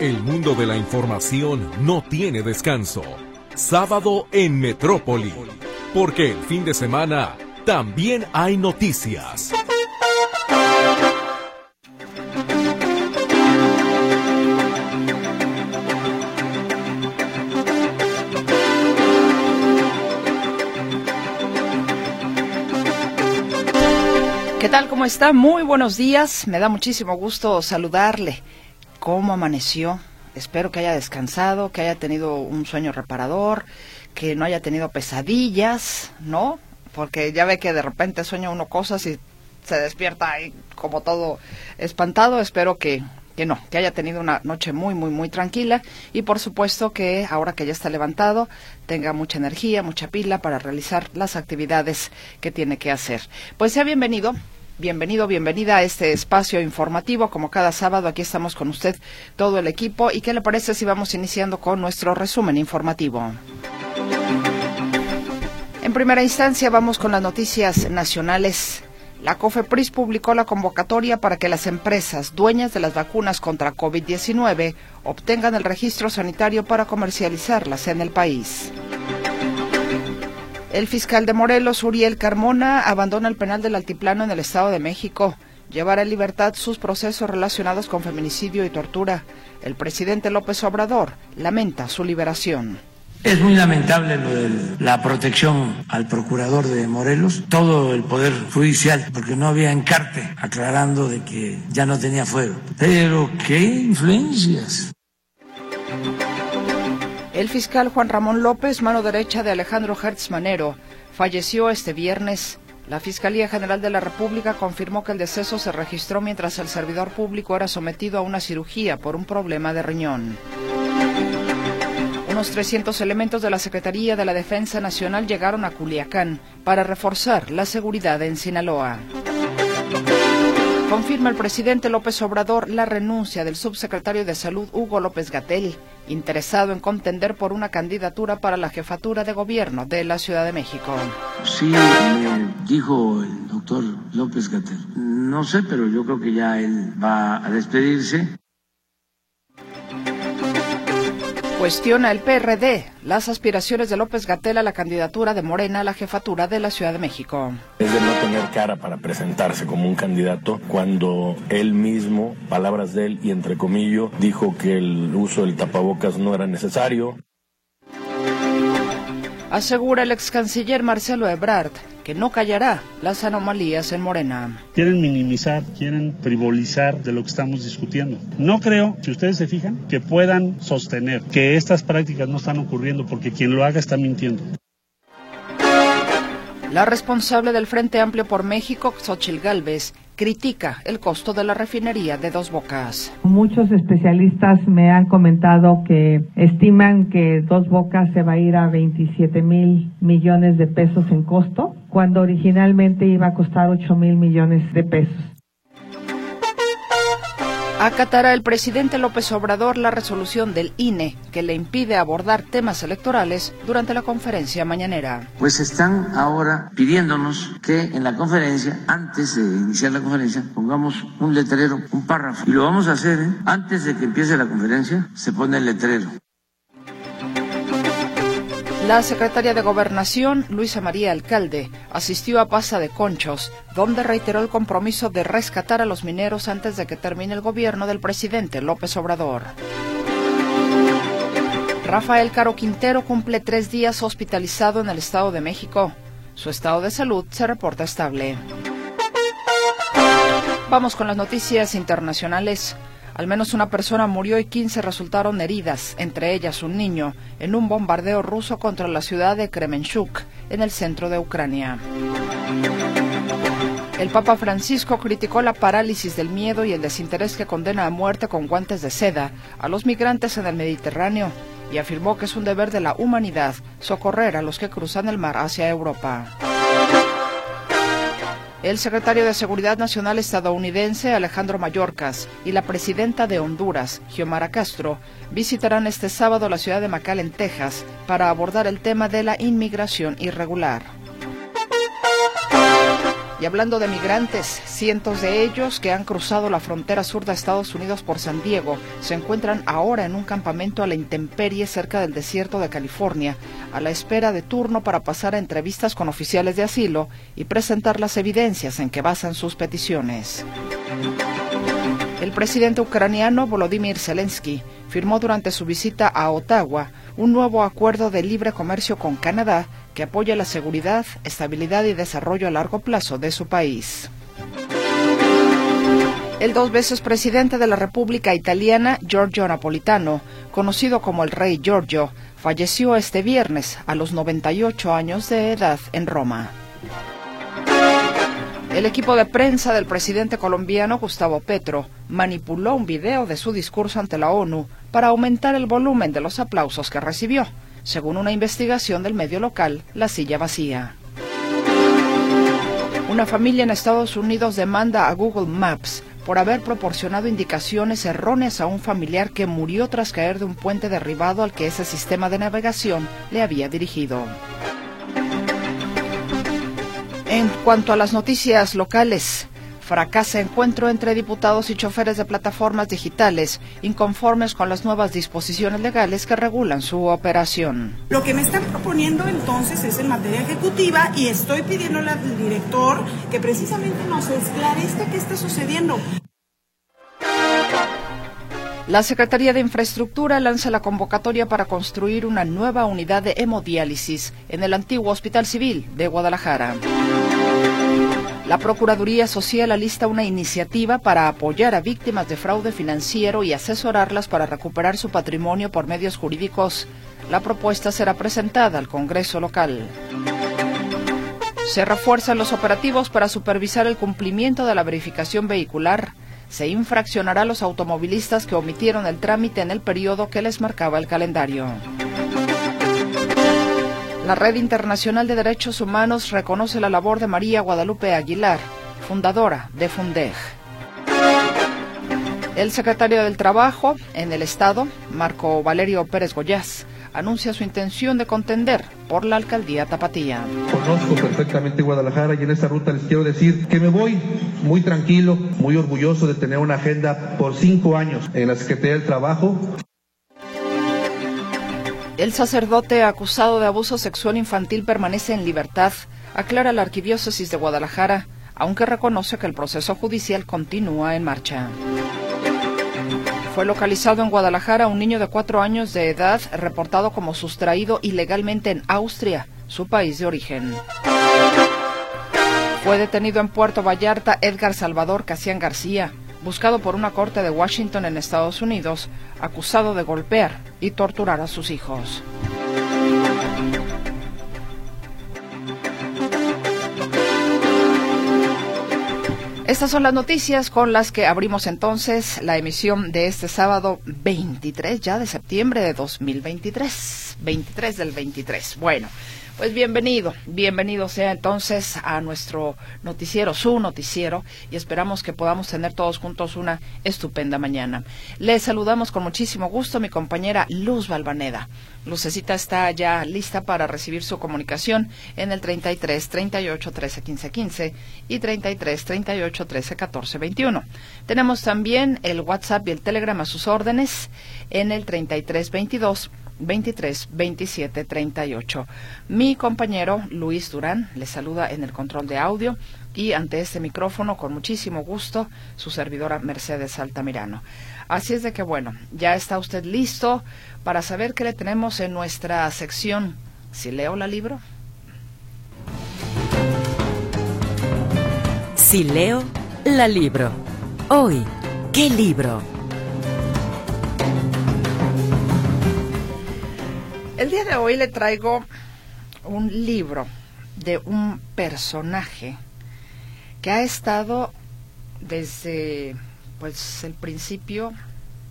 El mundo de la información no tiene descanso. Sábado en Metrópoli. Porque el fin de semana también hay noticias. ¿Qué tal? ¿Cómo está? Muy buenos días. Me da muchísimo gusto saludarle. ¿Cómo amaneció? Espero que haya descansado, que haya tenido un sueño reparador, que no haya tenido pesadillas, ¿no? Porque ya ve que de repente sueña uno cosas y se despierta ahí como todo espantado. Espero que, que no, que haya tenido una noche muy, muy, muy tranquila y por supuesto que ahora que ya está levantado tenga mucha energía, mucha pila para realizar las actividades que tiene que hacer. Pues sea bienvenido. Bienvenido, bienvenida a este espacio informativo. Como cada sábado, aquí estamos con usted, todo el equipo. ¿Y qué le parece si vamos iniciando con nuestro resumen informativo? En primera instancia, vamos con las noticias nacionales. La COFEPRIS publicó la convocatoria para que las empresas dueñas de las vacunas contra COVID-19 obtengan el registro sanitario para comercializarlas en el país. El fiscal de Morelos, Uriel Carmona, abandona el penal del Altiplano en el Estado de México. Llevará en libertad sus procesos relacionados con feminicidio y tortura. El presidente López Obrador lamenta su liberación. Es muy lamentable lo de la protección al procurador de Morelos, todo el poder judicial, porque no había encarte aclarando de que ya no tenía fuego. Pero qué influencias. El fiscal Juan Ramón López, mano derecha de Alejandro Hertz Manero, falleció este viernes. La Fiscalía General de la República confirmó que el deceso se registró mientras el servidor público era sometido a una cirugía por un problema de riñón. Unos 300 elementos de la Secretaría de la Defensa Nacional llegaron a Culiacán para reforzar la seguridad en Sinaloa. Confirma el presidente López Obrador la renuncia del subsecretario de Salud Hugo López Gatel, interesado en contender por una candidatura para la jefatura de gobierno de la Ciudad de México. Sí, dijo el doctor López Gatel. No sé, pero yo creo que ya él va a despedirse. Cuestiona el PRD las aspiraciones de López Gatel a la candidatura de Morena a la jefatura de la Ciudad de México. Es de no tener cara para presentarse como un candidato cuando él mismo, palabras de él y entre comillas, dijo que el uso del tapabocas no era necesario. Asegura el ex canciller Marcelo Ebrard que no callará las anomalías en Morena. Quieren minimizar, quieren frivolizar de lo que estamos discutiendo. No creo, si ustedes se fijan, que puedan sostener que estas prácticas no están ocurriendo porque quien lo haga está mintiendo. La responsable del Frente Amplio por México, Xochil Gálvez, critica el costo de la refinería de Dos Bocas. Muchos especialistas me han comentado que estiman que Dos Bocas se va a ir a 27 mil millones de pesos en costo, cuando originalmente iba a costar 8 mil millones de pesos. Acatará el presidente López Obrador la resolución del INE que le impide abordar temas electorales durante la conferencia mañanera. Pues están ahora pidiéndonos que en la conferencia, antes de iniciar la conferencia, pongamos un letrero, un párrafo. Y lo vamos a hacer, ¿eh? Antes de que empiece la conferencia, se pone el letrero. La secretaria de Gobernación, Luisa María Alcalde, asistió a Pasa de Conchos, donde reiteró el compromiso de rescatar a los mineros antes de que termine el gobierno del presidente López Obrador. Rafael Caro Quintero cumple tres días hospitalizado en el Estado de México. Su estado de salud se reporta estable. Vamos con las noticias internacionales. Al menos una persona murió y 15 resultaron heridas, entre ellas un niño, en un bombardeo ruso contra la ciudad de Kremenchuk, en el centro de Ucrania. El Papa Francisco criticó la parálisis del miedo y el desinterés que condena a muerte con guantes de seda a los migrantes en el Mediterráneo y afirmó que es un deber de la humanidad socorrer a los que cruzan el mar hacia Europa. El secretario de Seguridad Nacional estadounidense Alejandro Mayorkas y la presidenta de Honduras, Xiomara Castro, visitarán este sábado la ciudad de McAllen, Texas, para abordar el tema de la inmigración irregular. Y hablando de migrantes, cientos de ellos que han cruzado la frontera sur de Estados Unidos por San Diego se encuentran ahora en un campamento a la intemperie cerca del desierto de California, a la espera de turno para pasar a entrevistas con oficiales de asilo y presentar las evidencias en que basan sus peticiones. El presidente ucraniano Volodymyr Zelensky firmó durante su visita a Ottawa un nuevo acuerdo de libre comercio con Canadá que apoya la seguridad, estabilidad y desarrollo a largo plazo de su país. El dos veces presidente de la República Italiana, Giorgio Napolitano, conocido como el Rey Giorgio, falleció este viernes a los 98 años de edad en Roma. El equipo de prensa del presidente colombiano Gustavo Petro manipuló un video de su discurso ante la ONU para aumentar el volumen de los aplausos que recibió, según una investigación del medio local La Silla Vacía. Una familia en Estados Unidos demanda a Google Maps por haber proporcionado indicaciones erróneas a un familiar que murió tras caer de un puente derribado al que ese sistema de navegación le había dirigido. En cuanto a las noticias locales, fracasa encuentro entre diputados y choferes de plataformas digitales inconformes con las nuevas disposiciones legales que regulan su operación. Lo que me están proponiendo entonces es en materia ejecutiva y estoy pidiéndole al director que precisamente nos esclarezca qué está sucediendo. La Secretaría de Infraestructura lanza la convocatoria para construir una nueva unidad de hemodiálisis en el antiguo Hospital Civil de Guadalajara. La Procuraduría Social alista una iniciativa para apoyar a víctimas de fraude financiero y asesorarlas para recuperar su patrimonio por medios jurídicos. La propuesta será presentada al Congreso local. Se refuerzan los operativos para supervisar el cumplimiento de la verificación vehicular se infraccionará a los automovilistas que omitieron el trámite en el periodo que les marcaba el calendario. La Red Internacional de Derechos Humanos reconoce la labor de María Guadalupe Aguilar, fundadora de FUNDEG. El secretario del Trabajo en el Estado, Marco Valerio Pérez Goyás, anuncia su intención de contender por la alcaldía Tapatía. Conozco perfectamente Guadalajara y en esta ruta les quiero decir que me voy muy tranquilo, muy orgulloso de tener una agenda por cinco años en la Secretaría del Trabajo. El sacerdote acusado de abuso sexual infantil permanece en libertad, aclara la Arquidiócesis de Guadalajara, aunque reconoce que el proceso judicial continúa en marcha. Fue localizado en Guadalajara un niño de cuatro años de edad reportado como sustraído ilegalmente en Austria, su país de origen. Fue detenido en Puerto Vallarta Edgar Salvador Casian García, buscado por una corte de Washington en Estados Unidos, acusado de golpear y torturar a sus hijos. Estas son las noticias con las que abrimos entonces la emisión de este sábado 23 ya de septiembre de 2023. 23 del 23. Bueno, pues bienvenido, bienvenido sea entonces a nuestro noticiero, su noticiero, y esperamos que podamos tener todos juntos una estupenda mañana. Les saludamos con muchísimo gusto mi compañera Luz Balvaneda. Lucecita está ya lista para recibir su comunicación en el 33 38 13 15 15 y 33 38 13 14 21. Tenemos también el WhatsApp y el Telegram a sus órdenes en el 33 22 23 27 38. Mi compañero Luis Durán le saluda en el control de audio y ante este micrófono con muchísimo gusto su servidora Mercedes Altamirano. Así es de que bueno, ya está usted listo para saber qué le tenemos en nuestra sección Si leo la libro. Si leo la libro. Hoy, ¿qué libro? El día de hoy le traigo un libro de un personaje que ha estado desde pues el principio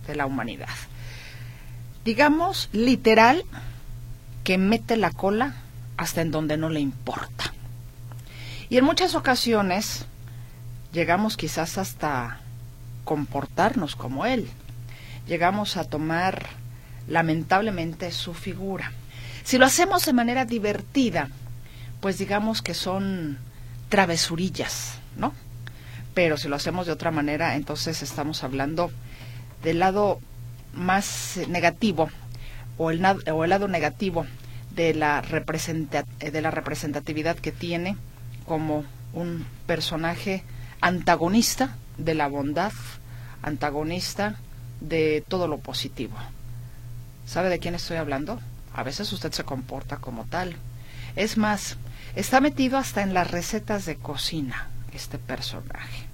de la humanidad. Digamos literal que mete la cola hasta en donde no le importa. Y en muchas ocasiones llegamos quizás hasta comportarnos como él. Llegamos a tomar lamentablemente su figura. Si lo hacemos de manera divertida, pues digamos que son travesurillas, ¿no? Pero si lo hacemos de otra manera, entonces estamos hablando del lado más negativo o el, o el lado negativo de la, de la representatividad que tiene como un personaje antagonista de la bondad, antagonista de todo lo positivo. ¿Sabe de quién estoy hablando? A veces usted se comporta como tal. Es más, está metido hasta en las recetas de cocina este personaje.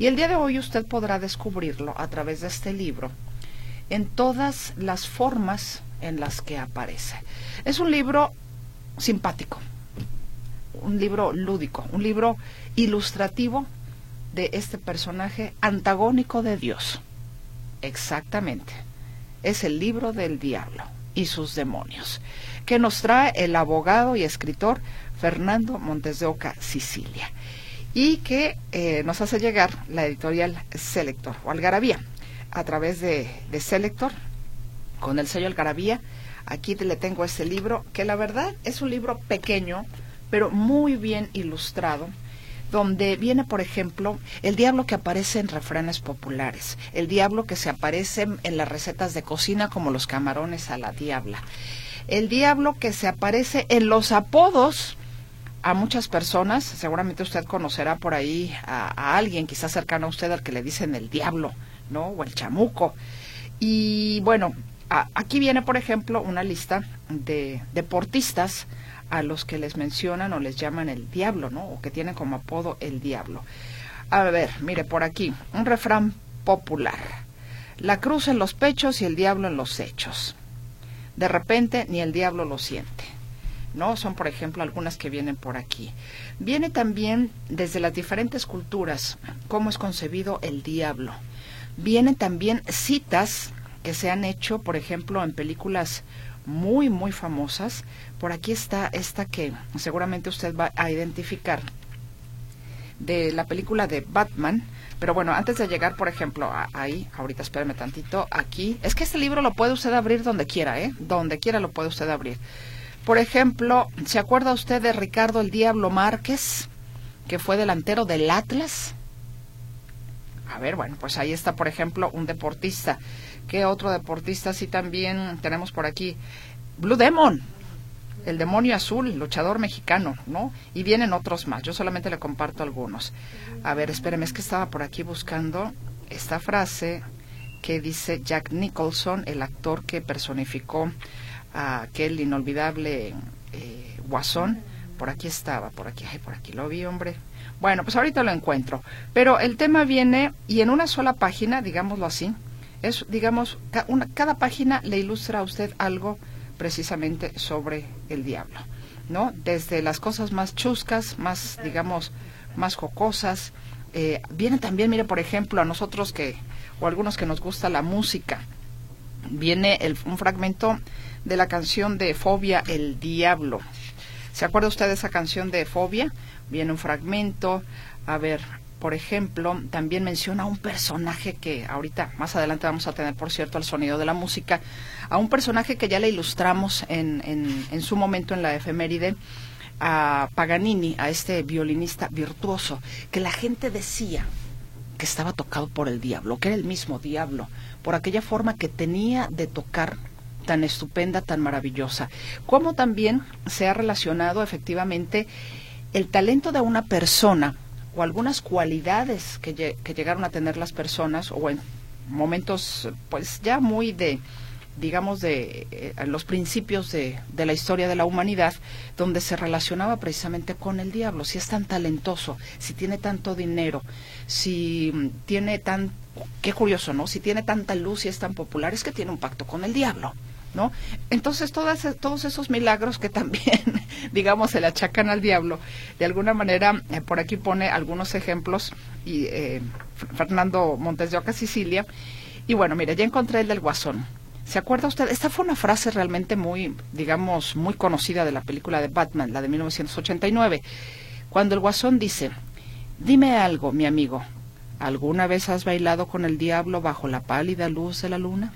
Y el día de hoy usted podrá descubrirlo a través de este libro en todas las formas en las que aparece. Es un libro simpático, un libro lúdico, un libro ilustrativo de este personaje antagónico de Dios. Exactamente. Es el libro del diablo y sus demonios, que nos trae el abogado y escritor Fernando Montes de Oca, Sicilia, y que eh, nos hace llegar la editorial Selector o Algarabía a través de, de Selector con el sello Algarabía. Aquí le tengo este libro, que la verdad es un libro pequeño, pero muy bien ilustrado, donde viene, por ejemplo, el diablo que aparece en refranes populares, el diablo que se aparece en las recetas de cocina como los camarones a la diabla, el diablo que se aparece en los apodos a muchas personas, seguramente usted conocerá por ahí a, alguien quizás cercano a usted al que le dicen el diablo, ¿no? O el chamuco. Y bueno, aquí viene, por ejemplo, una lista de deportistas a los que les mencionan o les llaman el diablo, ¿no? O que tienen como apodo el diablo. A ver, mire por aquí, un refrán popular. La cruz en los pechos y el diablo en los hechos. De repente ni el diablo lo siente. ¿no? Son, por ejemplo, algunas que vienen por aquí. Viene también desde las diferentes culturas cómo es concebido el diablo. Vienen también citas que se han hecho, por ejemplo, en películas muy, muy famosas. Por aquí está esta que seguramente usted va a identificar de la película de Batman. Pero bueno, antes de llegar, por ejemplo, ahí, ahorita espérame tantito, aquí, es que este libro lo puede usted abrir donde quiera, ¿eh? Donde quiera lo puede usted abrir. Por ejemplo, ¿se acuerda usted de Ricardo el Diablo Márquez, que fue delantero del Atlas? A ver, bueno, pues ahí está, por ejemplo, un deportista. ¿Qué otro deportista? Sí, también tenemos por aquí Blue Demon, el demonio azul, luchador mexicano, ¿no? Y vienen otros más. Yo solamente le comparto algunos. A ver, espéreme, es que estaba por aquí buscando esta frase que dice Jack Nicholson, el actor que personificó a aquel inolvidable eh, guasón. Por aquí estaba, por aquí, ay, por aquí lo vi, hombre. Bueno, pues ahorita lo encuentro. Pero el tema viene y en una sola página, digámoslo así, es, digamos, cada página le ilustra a usted algo precisamente sobre el diablo, ¿no? Desde las cosas más chuscas, más, digamos, más jocosas. Eh, viene también, mire, por ejemplo, a nosotros que, o algunos que nos gusta la música, viene un fragmento de la canción de Fobia, El Diablo. ¿Se acuerda usted de esa canción de Fobia? viene un fragmento. A ver, por ejemplo, también menciona a un personaje que ahorita, más adelante vamos a tener, por cierto, el sonido de la música, a un personaje que ya le ilustramos en, en, en su momento en la efeméride, a Paganini, a este violinista virtuoso, que la gente decía que estaba tocado por el diablo, que era el mismo diablo, por aquella forma que tenía de tocar tan estupenda, tan maravillosa, como también se ha relacionado efectivamente el talento de una persona o algunas cualidades que, que llegaron a tener las personas o en momentos pues ya muy de digamos de eh, los principios de, de, la historia de la humanidad donde se relacionaba precisamente con el diablo. Si es tan talentoso si tiene tanto dinero si mm, tiene tan qué curioso no si tiene tanta luz y es tan popular es que tiene un pacto con el diablo ¿no? Entonces todas, todos esos milagros que también, digamos, se le achacan al diablo, de alguna manera, eh, por aquí pone algunos ejemplos, y eh, Fernando Montes de Oca, Sicilia, y bueno, mire, ya encontré el del guasón. ¿Se acuerda usted? Esta fue una frase realmente muy, digamos, muy conocida de la película de Batman, la de 1989, cuando el guasón dice, dime algo, mi amigo, ¿alguna vez has bailado con el diablo bajo la pálida luz de la luna?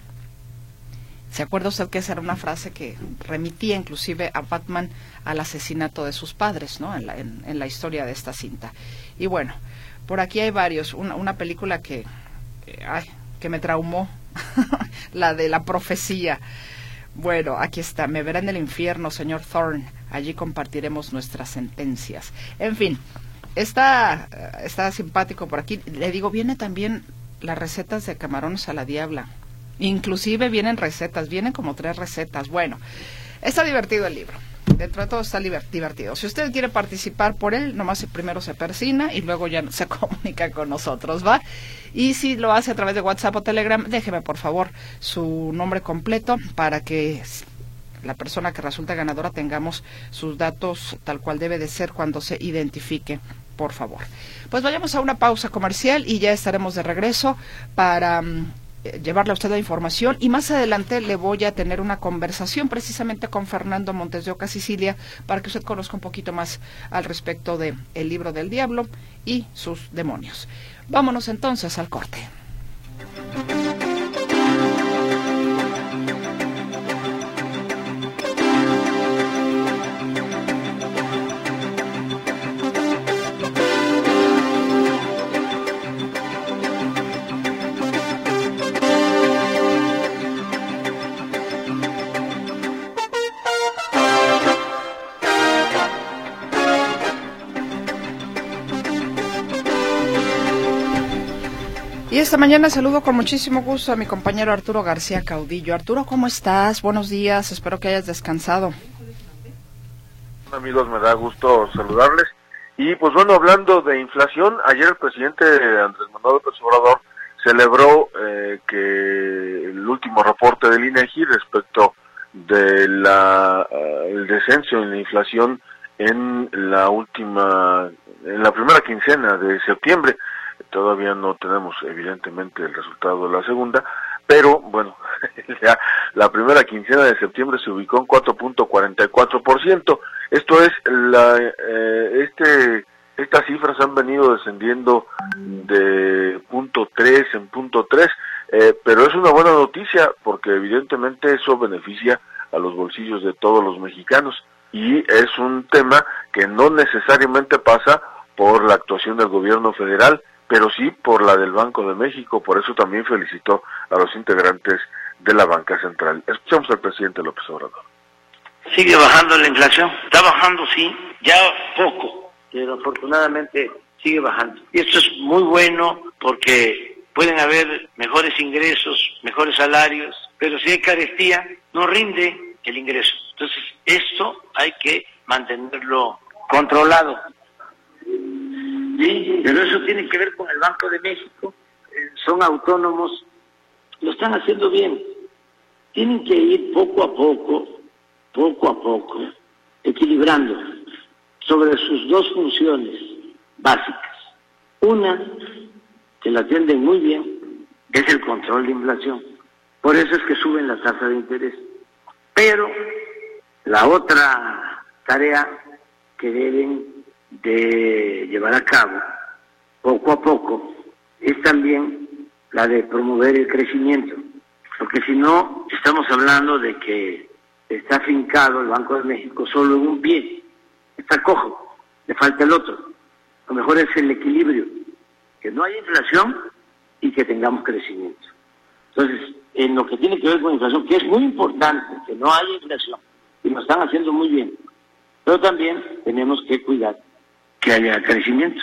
¿Se acuerda usted que esa era una frase que remitía inclusive a Batman al asesinato de sus padres, ¿no? En la, en, la historia de esta cinta. Y bueno, por aquí hay varios. Una, una película que, ay, que me traumó, la de la profecía. Bueno, aquí está. Me verá en el infierno, señor Thorne. Allí compartiremos nuestras sentencias. En fin, está, está simpático por aquí. Le digo, viene también las recetas de camarones a la diabla. Inclusive vienen recetas, vienen como tres recetas. Bueno, está divertido el libro. Dentro de todo está divertido. Si usted quiere participar por él, nomás primero se persina y luego ya se comunica con nosotros, ¿va? Y si lo hace a través de WhatsApp o Telegram, déjeme por favor su nombre completo para que la persona que resulta ganadora tengamos sus datos tal cual debe de ser cuando se identifique, por favor. Pues vayamos a una pausa comercial y ya estaremos de regreso para mm, llevarle a usted la información y más adelante le voy a tener una conversación precisamente con Fernando Montes de Oca Sicilia para que usted conozca un poquito más al respecto de El libro del diablo y sus demonios. Vámonos entonces al corte. Esta mañana saludo con muchísimo gusto a mi compañero Arturo García Caudillo. Arturo, ¿cómo estás? Buenos días, espero que hayas descansado. Amigos, me da gusto saludarles. Y pues bueno, hablando de inflación, ayer el presidente Andrés Manuel López Obrador celebró eh, que el último reporte del INEGI respecto de la eh, el descenso en la inflación en la última en la primera quincena de septiembre Todavía no tenemos evidentemente el resultado de la segunda, pero bueno, ya la primera quincena de septiembre se ubicó en 4.44%. Esto es la eh, este estas cifras han venido descendiendo de punto 3 en punto 3, eh, pero es una buena noticia porque evidentemente eso beneficia a los bolsillos de todos los mexicanos y es un tema que no necesariamente pasa por la actuación del gobierno federal, pero sí por la del Banco de México, por eso también felicitó a los integrantes de la banca central. Escuchamos al presidente López Obrador. Sigue bajando la inflación, está bajando sí, ya poco, pero afortunadamente sigue bajando. Y esto es muy bueno porque pueden haber mejores ingresos, mejores salarios, pero si hay carestía, no rinde el ingreso. Entonces, esto hay que mantenerlo controlado. Sí, pero eso tiene que ver con el Banco de México, eh, son autónomos, lo están haciendo bien. Tienen que ir poco a poco, poco a poco, equilibrando sobre sus dos funciones básicas. Una, que la atienden muy bien, es el control de inflación. Por eso es que suben la tasa de interés. Pero la otra tarea que deben de llevar a cabo poco a poco es también la de promover el crecimiento, porque si no estamos hablando de que está fincado el Banco de México solo en un pie, está cojo, le falta el otro. Lo mejor es el equilibrio, que no haya inflación y que tengamos crecimiento. Entonces, en lo que tiene que ver con inflación, que es muy importante que no haya inflación, y lo están haciendo muy bien, pero también tenemos que cuidar que haya crecimiento.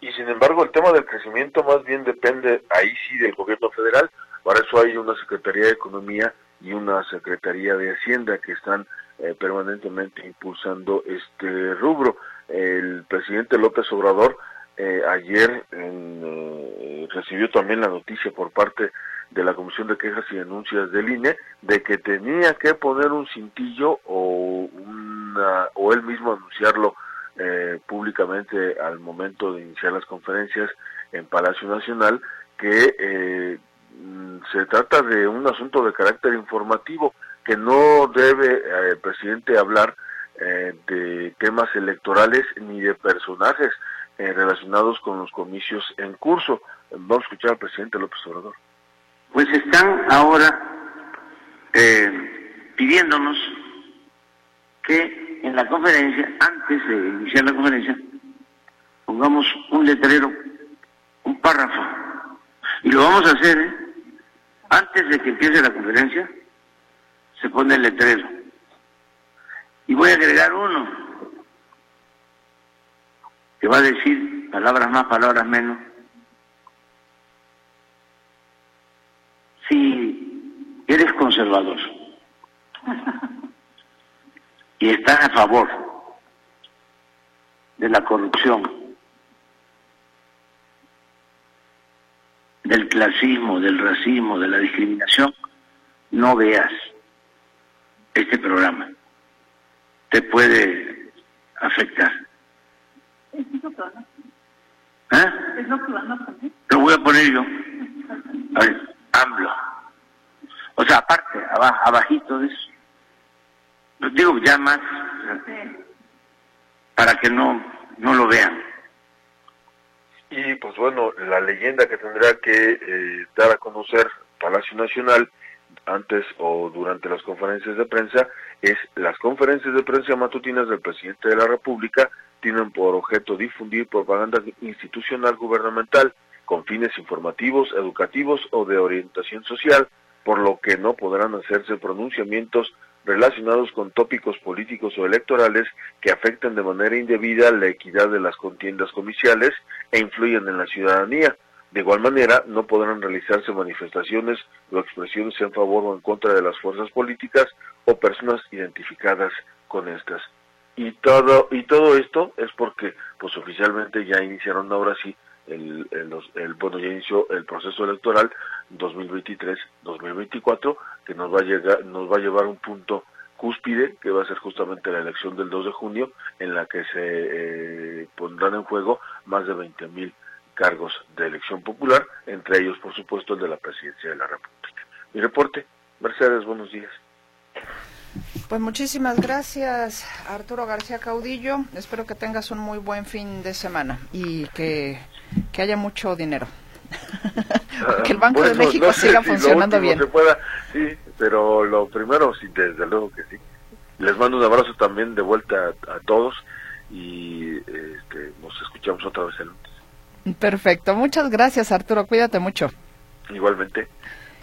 Y sin embargo, el tema del crecimiento más bien depende ahí sí del gobierno federal. Para eso hay una Secretaría de Economía y una Secretaría de Hacienda que están eh, permanentemente impulsando este rubro. El presidente López Obrador eh, ayer eh, recibió también la noticia por parte de la Comisión de Quejas y Denuncias del INE de que tenía que poner un cintillo o, una, o él mismo anunciarlo eh, públicamente al momento de iniciar las conferencias en Palacio Nacional que eh, mm, se trata de un asunto de carácter informativo que no debe eh, el presidente hablar de temas electorales ni de personajes relacionados con los comicios en curso. Vamos a escuchar al presidente López Obrador. Pues están ahora eh, pidiéndonos que en la conferencia, antes de iniciar la conferencia, pongamos un letrero, un párrafo, y lo vamos a hacer, ¿eh? antes de que empiece la conferencia, se pone el letrero. Y voy a agregar uno, que va a decir palabras más, palabras menos. Si eres conservador y estás a favor de la corrupción, del clasismo, del racismo, de la discriminación, no veas este programa. Te puede afectar. ¿Eh? Lo voy a poner yo. A ver, AMLO. O sea, aparte, abajito de eso. Digo ya más para que no, no lo vean. Y pues bueno, la leyenda que tendrá que eh, dar a conocer Palacio Nacional antes o durante las conferencias de prensa es las conferencias de prensa matutinas del presidente de la República tienen por objeto difundir propaganda institucional gubernamental con fines informativos, educativos o de orientación social, por lo que no podrán hacerse pronunciamientos relacionados con tópicos políticos o electorales que afecten de manera indebida la equidad de las contiendas comiciales e influyen en la ciudadanía. De igual manera, no podrán realizarse manifestaciones o expresiones en favor o en contra de las fuerzas políticas o personas identificadas con estas. Y todo, y todo esto es porque, pues oficialmente ya iniciaron ahora sí el, el, bueno, ya inició el proceso electoral 2023-2024 que nos va a llegar, nos va a llevar un punto cúspide que va a ser justamente la elección del 2 de junio en la que se eh, pondrán en juego más de 20 mil cargos de elección popular, entre ellos por supuesto el de la presidencia de la República. Mi reporte, Mercedes, buenos días. Pues muchísimas gracias, Arturo García Caudillo. Espero que tengas un muy buen fin de semana y que, que haya mucho dinero. que el Banco de México siga funcionando bien. sí, pero lo primero, sí, desde luego que sí. Les mando un abrazo también de vuelta a, todos y este, nos escuchamos otra vez el lunes. Perfecto, muchas gracias Arturo, cuídate mucho. Igualmente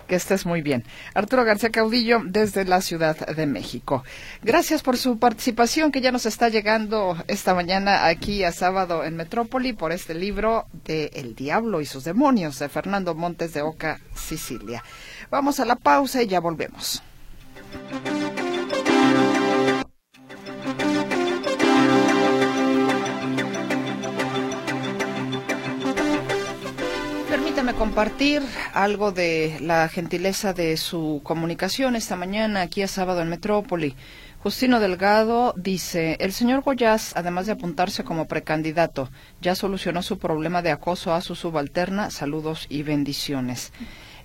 que estés muy bien. Arturo García Caudillo desde la Ciudad de México. Gracias por su participación que ya nos está llegando esta mañana aquí a sábado en Metrópoli por este libro de El Diablo y sus demonios de Fernando Montes de Oca, Sicilia. Vamos a la pausa y ya volvemos. Compartir algo de la gentileza de su comunicación esta mañana aquí a sábado en Metrópoli. Justino Delgado dice, el señor Goyaz, además de apuntarse como precandidato, ya solucionó su problema de acoso a su subalterna. Saludos y bendiciones.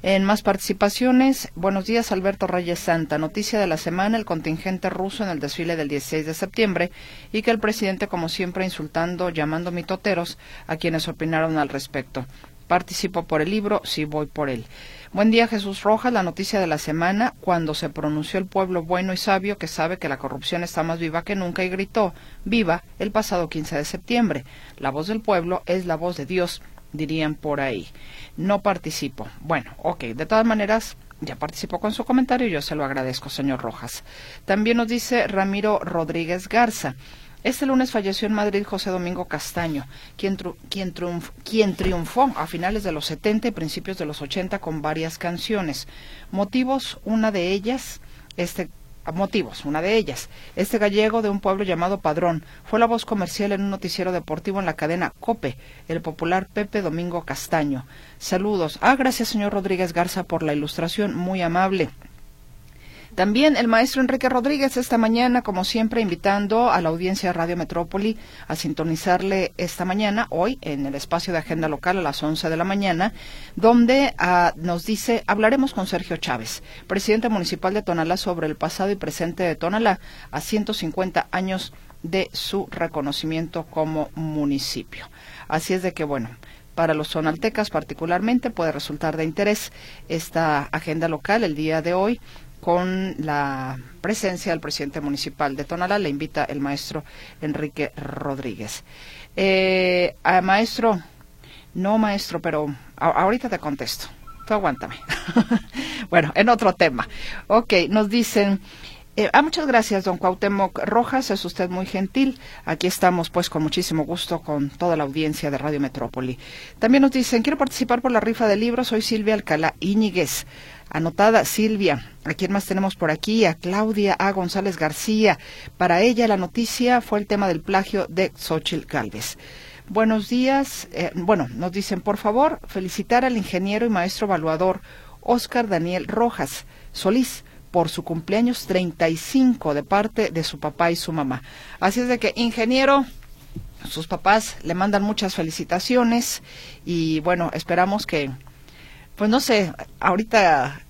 En más participaciones, buenos días Alberto Reyes Santa. Noticia de la semana, el contingente ruso en el desfile del 16 de septiembre y que el presidente, como siempre, insultando, llamando mitoteros a quienes opinaron al respecto. Participo por el libro, sí voy por él. Buen día, Jesús Rojas. La noticia de la semana, cuando se pronunció el pueblo bueno y sabio que sabe que la corrupción está más viva que nunca y gritó, viva, el pasado 15 de septiembre. La voz del pueblo es la voz de Dios, dirían por ahí. No participo. Bueno, ok, de todas maneras, ya participó con su comentario y yo se lo agradezco, señor Rojas. También nos dice Ramiro Rodríguez Garza. Este lunes falleció en Madrid José Domingo Castaño, quien, triunfó a finales de los 70 y principios de los 80 con varias canciones. Motivos, una de ellas, este motivos, una de ellas. Este gallego de un pueblo llamado Padrón fue la voz comercial en un noticiero deportivo en la cadena COPE, el popular Pepe Domingo Castaño. Saludos. Ah, gracias, señor Rodríguez Garza, por la ilustración, muy amable. También el maestro Enrique Rodríguez esta mañana, como siempre, invitando a la audiencia de Radio Metrópoli a sintonizarle esta mañana, hoy, en el espacio de agenda local a las 11 de la mañana, donde ah, nos dice, hablaremos con Sergio Chávez, presidente municipal de Tonalá, sobre el pasado y presente de Tonalá a 150 años de su reconocimiento como municipio. Así es de que, bueno, para los zonaltecas particularmente puede resultar de interés esta agenda local el día de hoy con la presencia del presidente municipal de Tonalá. Le invita el maestro Enrique Rodríguez. Eh, maestro, no maestro, pero ahorita te contesto. Tú aguántame. bueno, en otro tema. Ok, nos dicen... Eh, ah, muchas gracias, don Cuauhtémoc Rojas, es usted muy gentil. Aquí estamos, pues, con muchísimo gusto con toda la audiencia de Radio Metrópoli. También nos dicen, quiero participar por la rifa de libros, soy Silvia Alcalá Íñiguez. Anotada Silvia. ¿A quién más tenemos por aquí? A Claudia A. González García. Para ella la noticia fue el tema del plagio de Xochitl Galvez. Buenos días. Eh, bueno, nos dicen, por favor, felicitar al ingeniero y maestro evaluador Oscar Daniel Rojas Solís por su cumpleaños 35 de parte de su papá y su mamá. Así es de que, ingeniero, sus papás le mandan muchas felicitaciones y bueno, esperamos que pues no sé, ahorita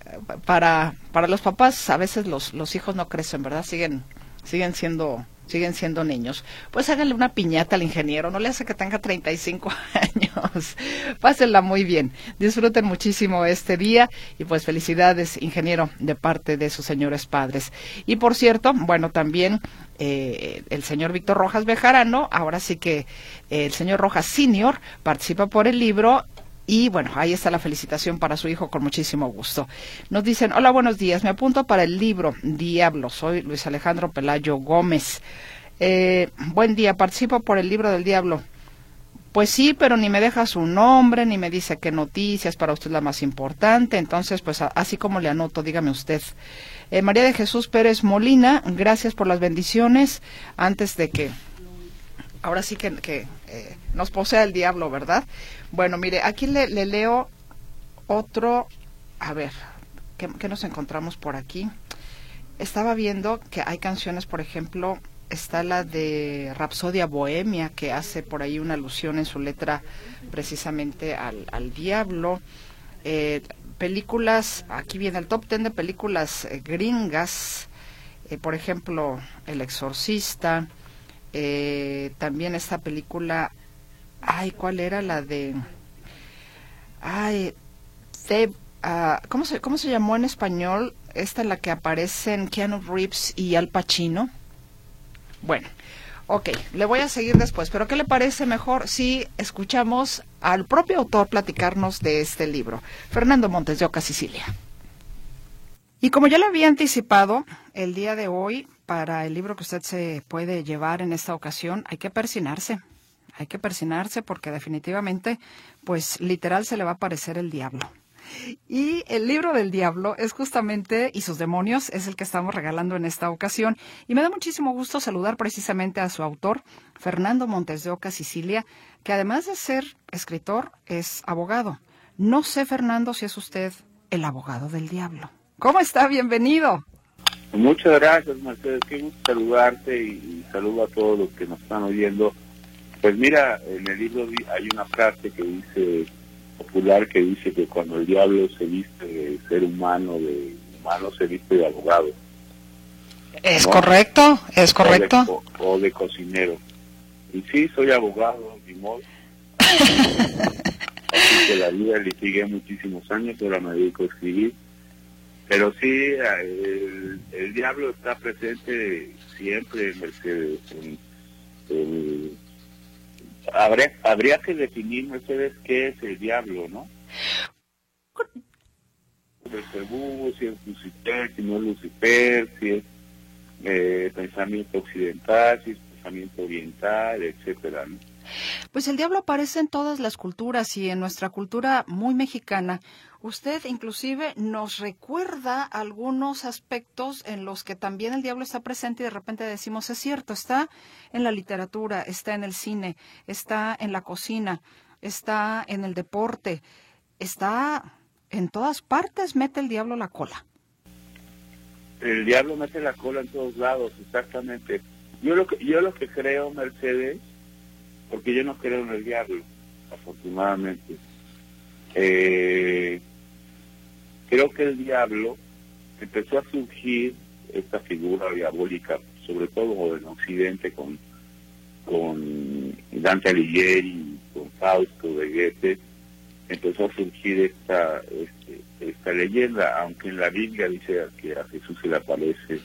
para, para los papás a veces los, los hijos no crecen, ¿verdad? Siguen, siguen siendo siguen siendo niños. Pues háganle una piñata al ingeniero, no le hace que tenga 35 años. Pásenla muy bien. Disfruten muchísimo este día y pues felicidades, ingeniero, de parte de sus señores padres. Y por cierto, bueno, también eh, el señor Víctor Rojas Bejarano, ahora sí que eh, el señor Rojas Senior participa por el libro y bueno, ahí está la felicitación para su hijo con muchísimo gusto. Nos dicen, hola, buenos días, me apunto para el libro Diablo. Soy Luis Alejandro Pelayo Gómez. Eh, buen día, participo por el libro del Diablo. Pues sí, pero ni me deja su nombre, ni me dice qué noticias para usted la más importante. Entonces, pues así como le anoto, dígame usted. Eh, María de Jesús Pérez Molina, gracias por las bendiciones. Antes de que, ahora sí que, eh, nos posea el diablo, ¿verdad? Bueno, mire, aquí le, leo otro, a ver, ¿qué, nos encontramos por aquí? Estaba viendo que hay canciones, por ejemplo, está la de Rapsodia Bohemia, que hace por ahí una alusión en su letra precisamente al, diablo. Eh, películas, aquí viene el top ten de películas eh, gringas, por ejemplo, El Exorcista, también esta película Ay, ¿cuál era la de...? Ay, ah, ¿cómo, se, ¿cómo se llamó en español? Esta en la que aparecen Keanu Reeves y Al Pacino. Bueno, ok, le voy a seguir después, pero ¿qué le parece mejor si escuchamos al propio autor platicarnos de este libro? Fernando Montes de Oca, Sicilia. Y como ya le había anticipado, el día de hoy, para el libro que usted se puede llevar en esta ocasión, hay que persinarse hay que persinarse porque definitivamente, pues literal se le va a aparecer el diablo. Y el libro del diablo es justamente, y sus demonios, es el que estamos regalando en esta ocasión. Y me da muchísimo gusto saludar precisamente a su autor, Fernando Montes de Oca, Sicilia, que además de ser escritor, es abogado. No sé, Fernando, si es usted el abogado del diablo. ¿Cómo está? Bienvenido. Muchas gracias, Mercedes. Qué gusto saludarte y, y saludo a todos los que nos están oyendo pues mira, en el libro hay una frase que dice, popular, que dice que cuando el diablo se viste de ser humano, de humano se viste de abogado. ¿Es correcto? ¿Es correcto? O de, cocinero. Y sí, soy abogado, mi modo. que la vida litigué muchísimos años, ahora me dedico a escribir. Pero sí, el, el diablo está presente siempre en Mercedes, en, en, habría, que definir, ustedes qué es el diablo, ¿no? si es Lucifer, si no es Lucifer, si es eh, pensamiento occidental, si es pensamiento oriental, etcétera, ¿no? Pues el diablo aparece en todas las culturas y en nuestra cultura muy mexicana. Usted inclusive nos recuerda algunos aspectos en los que también el diablo está presente y de repente decimos, es cierto, está en la literatura, está en el cine, está en la cocina, está en el deporte, está en todas partes, mete el diablo la cola. El diablo mete la cola en todos lados, exactamente. Yo lo que, yo lo que creo, Mercedes, porque yo no creo en el diablo, afortunadamente. Eh, creo que el diablo empezó a surgir esta figura diabólica, sobre todo en Occidente con, Dante Alighieri, con Fausto de Goethe, empezó a surgir esta, este, esta leyenda, aunque en la Biblia dice que a Jesús se le aparece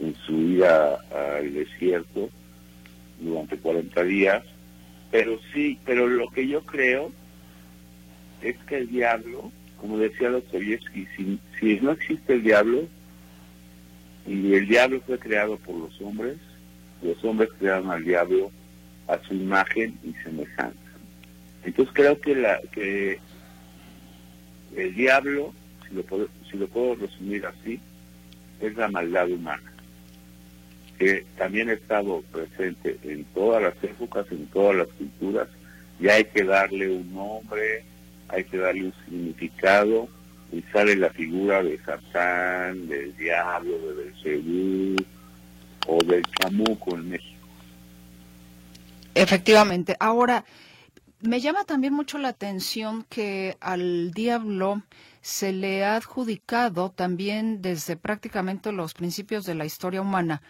en su ida al desierto durante 40 días, pero sí, pero lo que yo creo es que el diablo, como decía Dostoyevsky, si, si no existe el diablo, y el diablo fue creado por los hombres, los hombres crearon al diablo a su imagen y semejanza. Entonces creo que la que el diablo, si lo puedo, si lo puedo resumir así, es la maldad humana, que también ha estado presente en todas las épocas, en todas las culturas, y hay que darle un nombre, hay que darle un significado, y sale la figura de Satán, del diablo, de Belcebú o del chamuco en México. Efectivamente. Ahora, me llama también mucho la atención que al diablo se le ha adjudicado también desde prácticamente los principios de la historia humana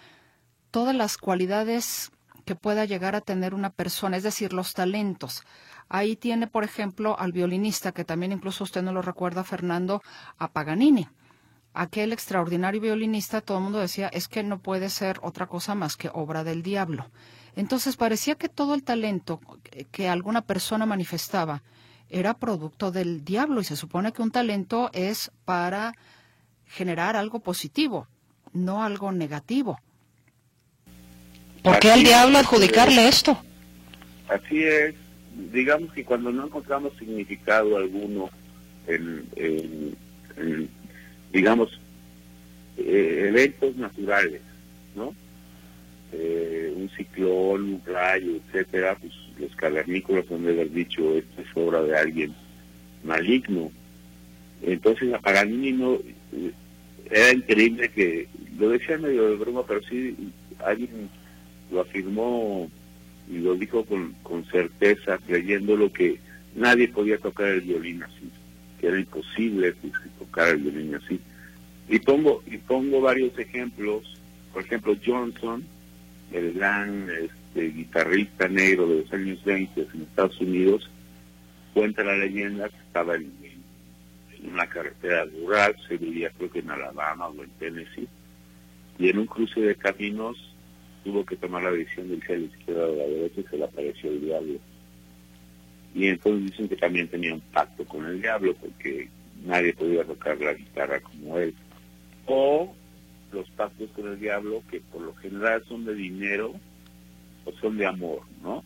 todas las cualidades que pueda llegar a tener una persona, es decir, los talentos. Ahí tiene, por ejemplo, al violinista, que también incluso usted no lo recuerda, Fernando, a Paganini. Aquel extraordinario violinista, todo el mundo decía, es que no puede ser otra cosa más que obra del diablo. Entonces parecía que todo el talento que alguna persona manifestaba era producto del diablo y se supone que un talento es para generar algo positivo, no algo negativo. ¿Por qué al diablo adjudicarle esto? Así es. Digamos que cuando no encontramos significado alguno en, digamos, eh, eventos naturales, ¿no? Eh, un ciclón, un rayo, etcétera, pues los cavernícolas han de haber dicho esto es obra de alguien maligno. Entonces a Paganini no eh, era increíble que lo decía medio de broma, pero sí alguien lo afirmó y lo dijo con, con certeza, creyendo lo que nadie podía tocar el violín así, que era imposible tocar el violín así. Y pongo y pongo varios ejemplos, por ejemplo Johnson el gran este, guitarrista negro de los años 20 en Estados Unidos, cuenta la leyenda que estaba en, una carretera rural, se vivía creo que en Alabama o en Tennessee, y en un cruce de caminos tuvo que tomar la decisión de irse a la izquierda o la derecha y se le apareció el diablo. Y entonces dicen que también tenía un pacto con el diablo porque nadie podía tocar la guitarra como él. O los pactos con el diablo que por lo general son de dinero o son de amor, ¿no?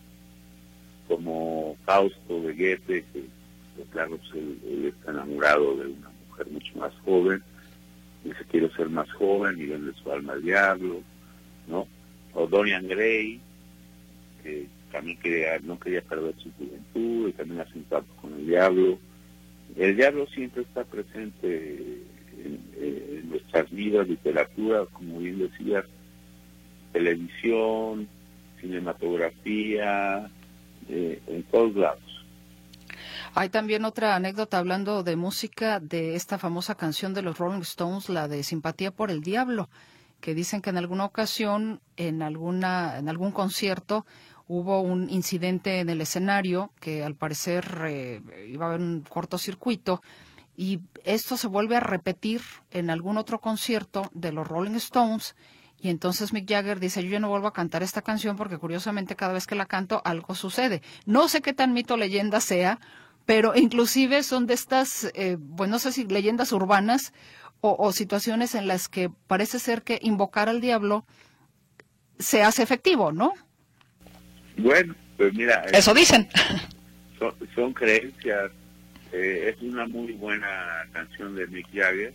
Como Fausto de Goethe, que claro, pues, él, está enamorado de una mujer mucho más joven, dice quiero ser más joven y vende su alma al diablo, ¿no? O Dorian Gray, que también quería, no quería perder su juventud y también hace un pacto con el diablo. El diablo siempre está presente en, nuestras vidas, literatura, como bien decías, televisión, cinematografía, eh, en todos lados. Hay también otra anécdota hablando de música de esta famosa canción de los Rolling Stones, la de Simpatía por el Diablo, que dicen que en alguna ocasión, en alguna, en algún concierto, hubo un incidente en el escenario que al parecer eh, iba a haber un cortocircuito y esto se vuelve a repetir en algún otro concierto de los Rolling Stones y entonces Mick Jagger dice, yo no vuelvo a cantar esta canción porque curiosamente cada vez que la canto algo sucede. No sé qué tan mito leyenda sea, pero inclusive son de estas, eh, bueno, no sé si leyendas urbanas o, situaciones en las que parece ser que invocar al diablo se hace efectivo, ¿no? Bueno, pues mira. Eso dicen. son creencias eh, es una muy buena canción de Mick Jagger.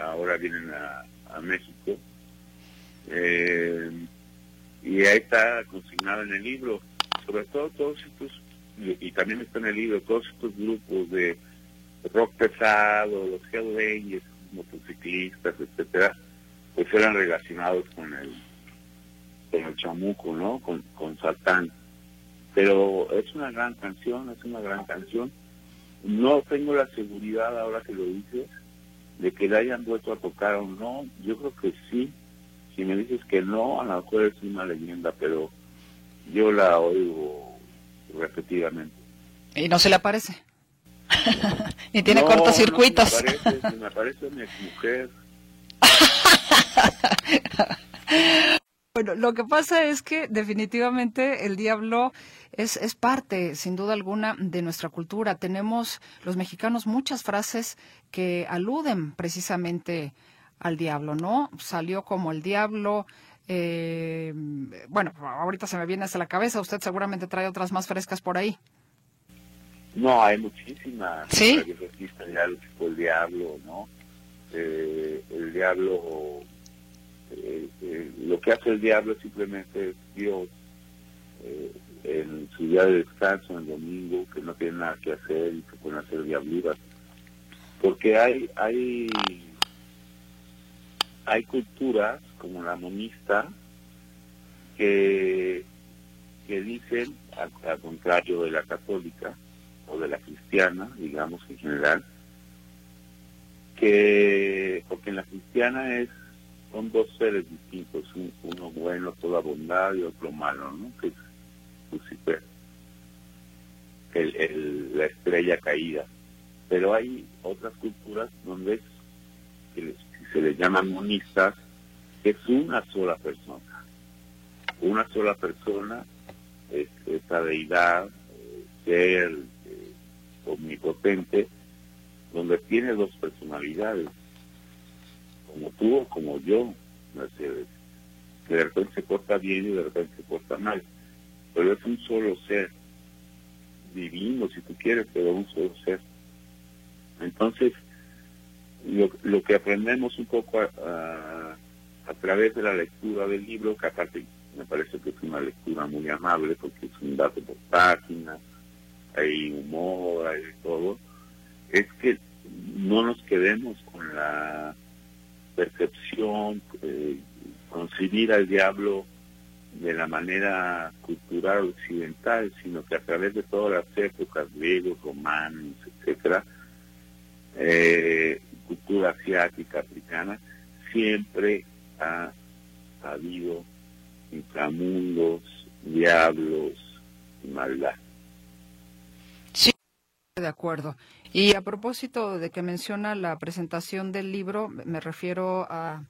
Ahora vienen a, México. Eh, y ahí está consignado en el libro. Sobre todo todos estos, y, también está en el libro, todos estos grupos de rock pesado, los Hell motociclistas, etcétera, pues eran relacionados con el con el chamuco, ¿no? Con, con Satán. Pero es una gran canción, es una gran canción no tengo la seguridad ahora que lo dices de que la hayan vuelto a tocar o no. Yo creo que sí. Si me dices que no, a lo mejor es una leyenda, pero yo la oigo repetidamente. ¿Y no se le aparece? Y tiene cortocircuitos. No, me, parece, mi mujer. Bueno, lo que pasa es que definitivamente el diablo es, es parte, sin duda alguna, de nuestra cultura. Tenemos los mexicanos muchas frases que aluden precisamente al diablo, ¿no? Salió como el diablo. Eh, bueno, ahorita se me viene hasta la cabeza. Usted seguramente trae otras más frescas por ahí. No, hay muchísimas. Sí. El diablo, ¿no? Eh, el diablo eh, eh, lo que hace el diablo simplemente es Dios eh, en su día de descanso, el domingo, que no tiene nada que hacer y que pueden hacer diabluras. Porque hay, hay, hay culturas como la monista que, que dicen, al contrario de la católica o de la cristiana, digamos en general, que porque en la cristiana es son dos seres distintos, uno bueno, toda bondad y otro malo, ¿no? Que es Lucifer, el, la estrella caída. Pero hay otras culturas donde que se les llaman monistas, es una sola persona. Una sola persona, es esa deidad, eh, ser omnipotente, donde tiene dos personalidades como tú o como yo, Mercedes, de repente se porta bien y de repente se porta mal, pero es un solo ser, divino si tú quieres, pero un solo ser. Entonces, lo, lo que aprendemos un poco a, a, través de la lectura del libro, que aparte me parece que es una lectura muy amable porque es un dato por página, hay humor, hay todo, es que no nos quedemos con la percepción, eh, concebir al diablo de la manera cultural occidental, sino que a través de todas las épocas, griegos, romanos, etcétera, eh, cultura asiática, africana, siempre ha habido inframundos, diablos maldad. De acuerdo. Y a propósito de que menciona la presentación del libro, me refiero a,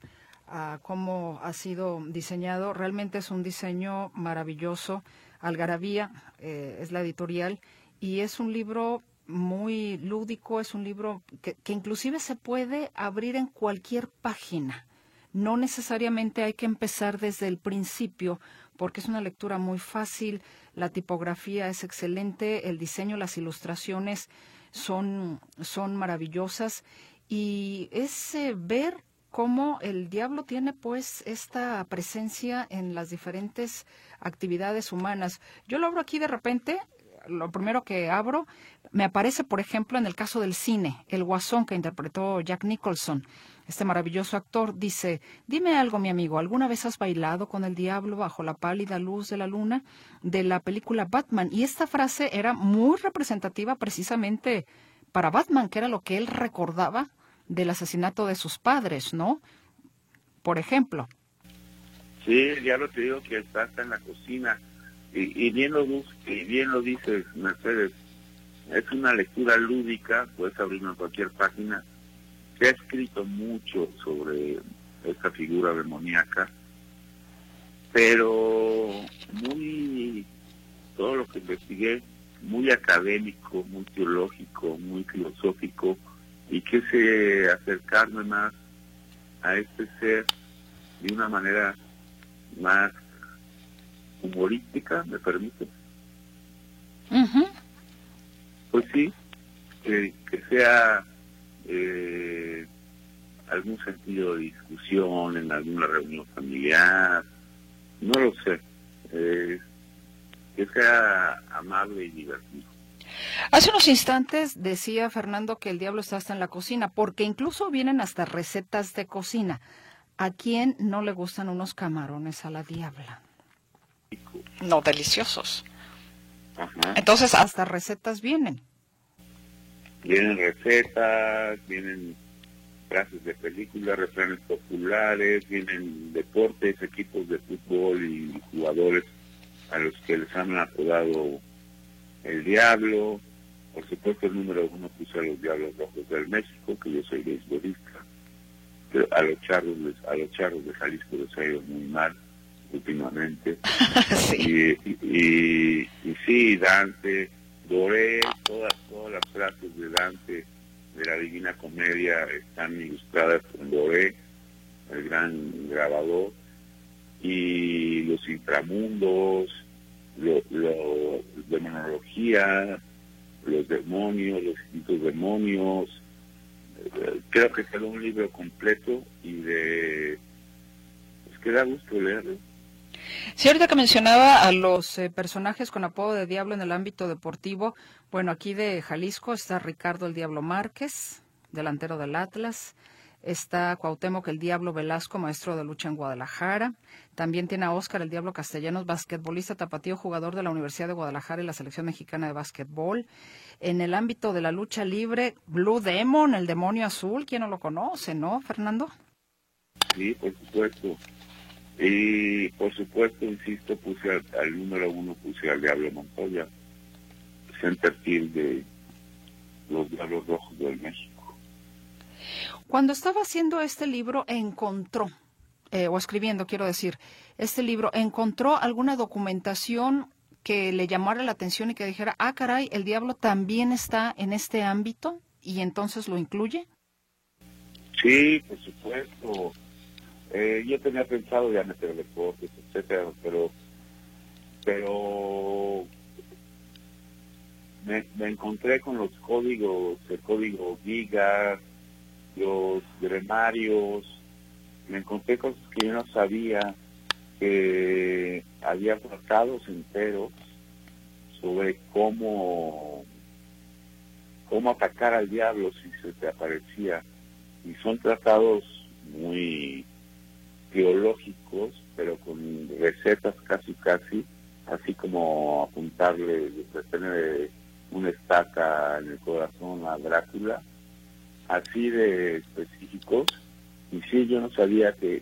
cómo ha sido diseñado. Realmente es un diseño maravilloso. Algarabía eh, es la editorial y es un libro muy lúdico, es un libro que inclusive se puede abrir en cualquier página. No necesariamente hay que empezar desde el principio porque es una lectura muy fácil, la tipografía es excelente, el diseño, las ilustraciones son, son maravillosas y es eh, ver cómo el diablo tiene pues esta presencia en las diferentes actividades humanas. Yo lo abro aquí de repente, lo primero que abro, me aparece por ejemplo en el caso del cine, el guasón que interpretó Jack Nicholson este maravilloso actor, dice, dime algo, mi amigo, ¿alguna vez has bailado con el diablo bajo la pálida luz de la luna de la película Batman? Y esta frase era muy representativa precisamente para Batman, que era lo que él recordaba del asesinato de sus padres, ¿no? Por ejemplo. Sí, el diablo te digo que está en la cocina. Y, bien lo, y bien lo Mercedes, es una lectura lúdica, puedes abrirlo cualquier página se ha escrito mucho sobre esta figura demoníaca, pero muy, todo lo que investigué, muy académico, muy teológico, muy filosófico, y quise acercarme más a este ser de una manera más humorística, ¿me permite? Pues sí, que sea eh, algún sentido de discusión en alguna reunión familiar, no lo sé, eh, que sea amable y divertido. Hace unos instantes decía Fernando que el diablo está hasta en la cocina, porque incluso vienen hasta recetas de cocina. ¿A quién no le gustan unos camarones a la diabla? No, deliciosos. Entonces, hasta recetas vienen. Vienen recetas, vienen frases de películas, refranes populares, vienen deportes, equipos de fútbol y jugadores a los que les han apodado el diablo. Por supuesto, el número uno puse a los Diablos Rojos del México, que yo soy beisbolista. A los charros, a los charros de Jalisco les ha ido muy mal últimamente. y, y, y, sí, Dante, Doré, todas, todas las frases de Dante de la Divina Comedia están ilustradas con Doré, el gran grabador, y los inframundos, lo, lo, demonología, los demonios, los distintos demonios. Eh, creo que quedó un libro completo y de... Pues que da gusto leerlo. Sí, ahorita que mencionaba a los eh, personajes con apodo de Diablo en el ámbito deportivo, bueno, aquí de Jalisco está Ricardo el Diablo Márquez, delantero del Atlas, está Cuauhtémoc el Diablo Velasco, maestro de lucha en Guadalajara, también tiene a Óscar el Diablo Castellanos, basquetbolista tapatío, jugador de la Universidad de Guadalajara y la selección mexicana de básquetbol. En el ámbito de la lucha libre, Blue Demon, el demonio azul, ¿quién no lo conoce, no, Fernando? Sí, por supuesto. Y por supuesto, insisto, puse al, número uno, puse al Diablo Montoya, center de los Diablos Rojos del México. Cuando estaba haciendo este libro, encontró, eh, o escribiendo, quiero decir, este libro, ¿encontró alguna documentación que le llamara la atención y que dijera, ah, caray, el diablo también está en este ámbito y entonces lo incluye? Sí, por supuesto. Eh, yo tenía pensado ya meter deportes, etcétera, pero pero me, encontré con los códigos, el código Giga, los gremarios, me encontré cosas que yo no sabía, que había tratados enteros sobre cómo cómo atacar al diablo si se te aparecía. Y son tratados muy teológicos, pero con recetas casi casi, así como apuntarle, tener una estaca en el corazón a Drácula, así de específicos. Y sí, yo no sabía que,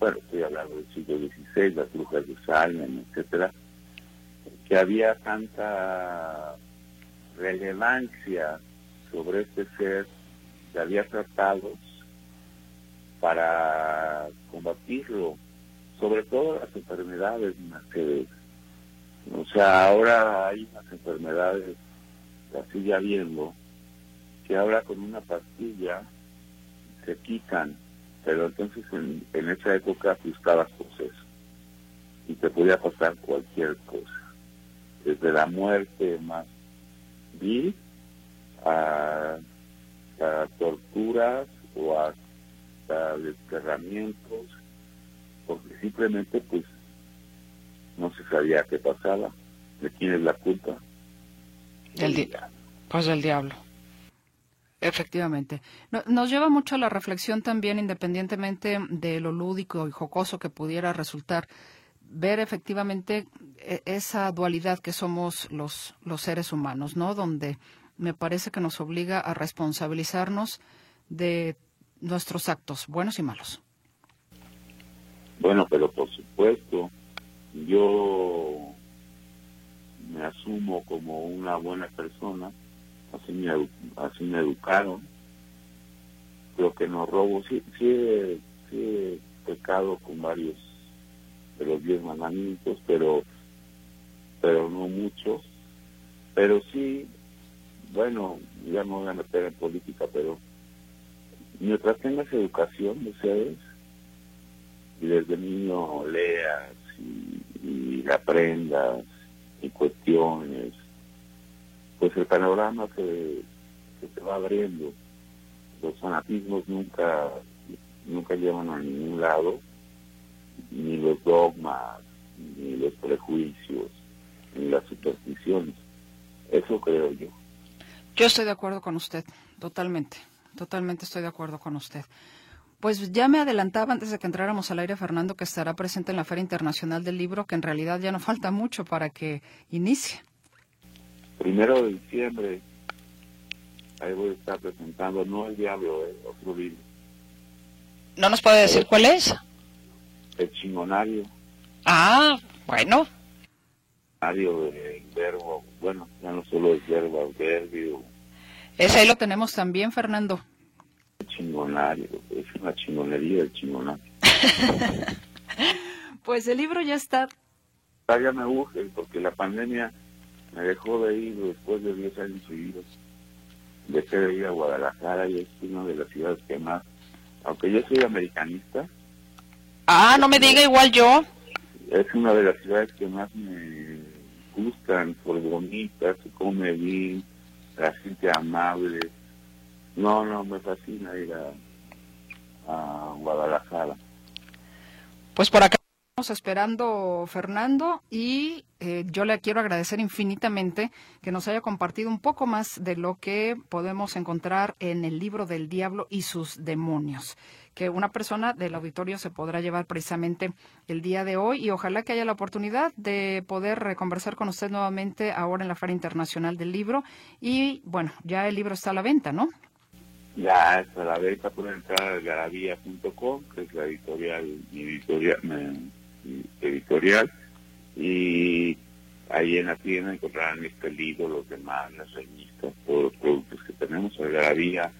bueno, estoy hablando del siglo XVI, las brujas de Salmen, etcétera, que había tanta relevancia sobre este ser, que había tratados para combatirlo, sobre todo las enfermedades, Mercedes. O sea, ahora hay unas enfermedades, así ya viendo, que ahora con una pastilla se quitan, pero entonces en, esa época buscabas cosas y te podía pasar cualquier cosa, desde la muerte más vil a torturas o a desterramientos, porque simplemente pues no se sabía qué pasaba, de quién es la culpa. Del diablo. Pues del diablo. Efectivamente. Nos lleva mucho a la reflexión también, independientemente de lo lúdico y jocoso que pudiera resultar, ver efectivamente e, esa dualidad que somos los, los seres humanos, ¿no? Donde me parece que nos obliga a responsabilizarnos de nuestros actos, buenos y malos. Bueno, pero por supuesto, yo me asumo como una buena persona, así me, así me educaron. Creo que no robo, sí, sí, he, sí pecado con varios de los diez mandamientos, pero, pero no muchos. Pero sí, bueno, ya no voy a meter en política, pero mientras tengas educación, ustedes, y desde niño leas y, aprendas y cuestiones, pues el panorama se, se va abriendo. Los fanatismos nunca, nunca llevan a ningún lado, ni los dogmas, ni los prejuicios, ni las supersticiones. Eso creo yo. Yo estoy de acuerdo con usted, totalmente. Totalmente estoy de acuerdo con usted. Pues ya me adelantaba antes de que entráramos al aire, Fernando, que estará presente en la Feria Internacional del Libro, que en realidad ya no falta mucho para que inicie. Primero de diciembre, ahí voy a estar presentando, no el diablo, eh, otro libro. ¿No nos puede decir cuál es? El chingonario. Ah, bueno. El verbo bueno, ya no solo es verbo adverbio. Ese ahí lo tenemos también, Fernando. Chingonario, es una chingonería el chingonario. pues el libro ya está. Ya me urge, porque la pandemia me dejó de ir después de 10 años seguidos. Dejé de ir a Guadalajara y es una de las ciudades que más, aunque yo soy americanista. Ah, no me diga igual yo. Es una de las ciudades que más me gustan, por bonita, se come bien, la gente amable. No, no, me fascina ir a, Guadalajara. Pues por acá estamos esperando Fernando y eh, yo le quiero agradecer infinitamente que nos haya compartido un poco más de lo que podemos encontrar en el libro del diablo y sus demonios que una persona del auditorio se podrá llevar precisamente el día de hoy y ojalá que haya la oportunidad de poder conversar con usted nuevamente ahora en la Feria Internacional del Libro. Y bueno, ya el libro está a la venta, ¿no? Ya está a la venta, pueden entrar a garabía.com, que es la editorial, editorial, editorial, y ahí en la tienda encontrarán este libro, los demás, las revistas, todos los productos que tenemos, garabía.com,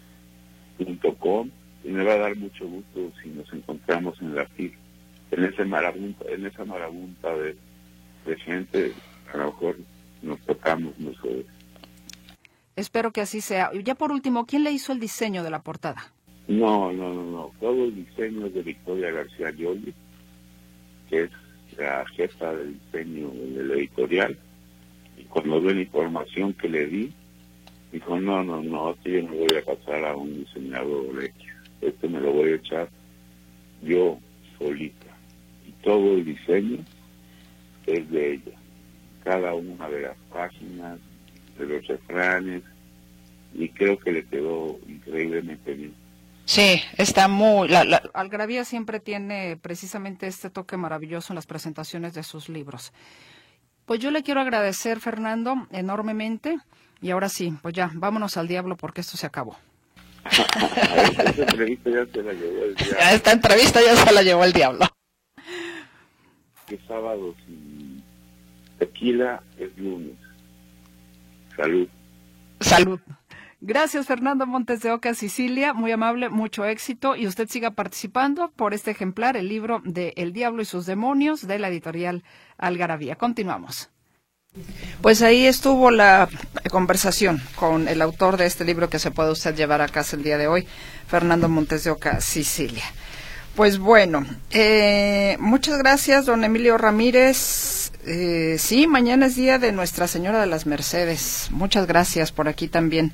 y me va a dar mucho gusto si nos encontramos en la FIL, en ese marabunta, en esa marabunta de, de gente, a lo mejor nos tocamos nosotros. Espero que así sea. Y ya por último, ¿quién le hizo el diseño de la portada? No, no, no, no. Todo el diseño es de Victoria García Yoli, que es la jefa del diseño del editorial. Y cuando ve la información que le di, dijo, no, no, no, yo no voy a pasar a un diseñador X. Este me lo voy a echar yo solita. Y todo el diseño es de ella. Cada una de las páginas, de los refranes y creo que le quedó increíblemente bien. Sí, está muy... La, la, Algravía siempre tiene precisamente este toque maravilloso en las presentaciones de sus libros. Pues yo le quiero agradecer, Fernando, enormemente. Y ahora sí, pues ya, vámonos al diablo porque esto se acabó. Esta entrevista ya se la llevó el diablo. Esta entrevista ya se la llevó el diablo. Que sábado sin tequila es lunes. Salud. Salud. Gracias, Fernando Montes de Oca, Sicilia. Muy amable, mucho éxito. Y usted siga participando por este ejemplar, el libro de El Diablo y sus Demonios, de la editorial Algarabía. Continuamos. Pues ahí estuvo la conversación con el autor de este libro que se puede usted llevar a casa el día de hoy, Fernando Montes de Oca, Sicilia. Pues bueno, eh, muchas gracias, don Emilio Ramírez. Eh, sí, mañana es día de Nuestra Señora de las Mercedes. Muchas gracias por aquí también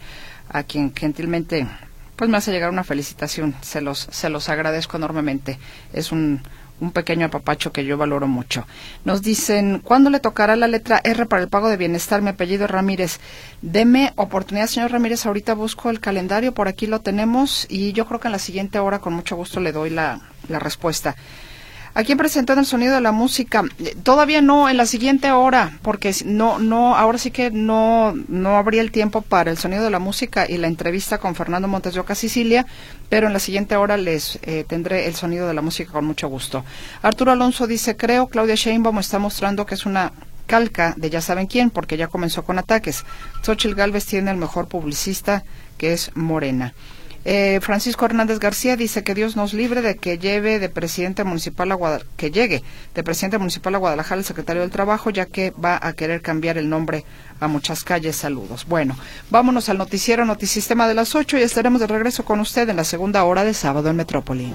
a quien gentilmente pues me hace llegar una felicitación. Se los, se los agradezco enormemente. Es un, un pequeño apapacho que yo valoro mucho. Nos dicen, ¿cuándo le tocará la letra R para el pago de bienestar? Mi apellido es Ramírez. Deme oportunidad, señor Ramírez. Ahorita busco el calendario, por aquí lo tenemos y yo creo que en la siguiente hora con mucho gusto le doy la, la respuesta. ¿A quién presentó el sonido de la música? Todavía no, en la siguiente hora, porque no, no, ahora sí que no, no habría el tiempo para el sonido de la música y la entrevista con Fernando Montes de Oca, Sicilia, pero en la siguiente hora les eh, tendré el sonido de la música con mucho gusto. Arturo Alonso dice, creo, Claudia Sheinbaum está mostrando que es una calca de ya saben quién, porque ya comenzó con ataques. Xochitl Galvez tiene el mejor publicista, que es Morena. Eh, Francisco Hernández García dice que Dios nos libre de que lleve de presidente municipal a que llegue de presidente municipal a Guadalajara el secretario del Trabajo, ya que va a querer cambiar el nombre a muchas calles. Saludos. Bueno, vámonos al noticiero Notisistema de las 8 y estaremos de regreso con usted en la segunda hora de sábado en Metrópoli.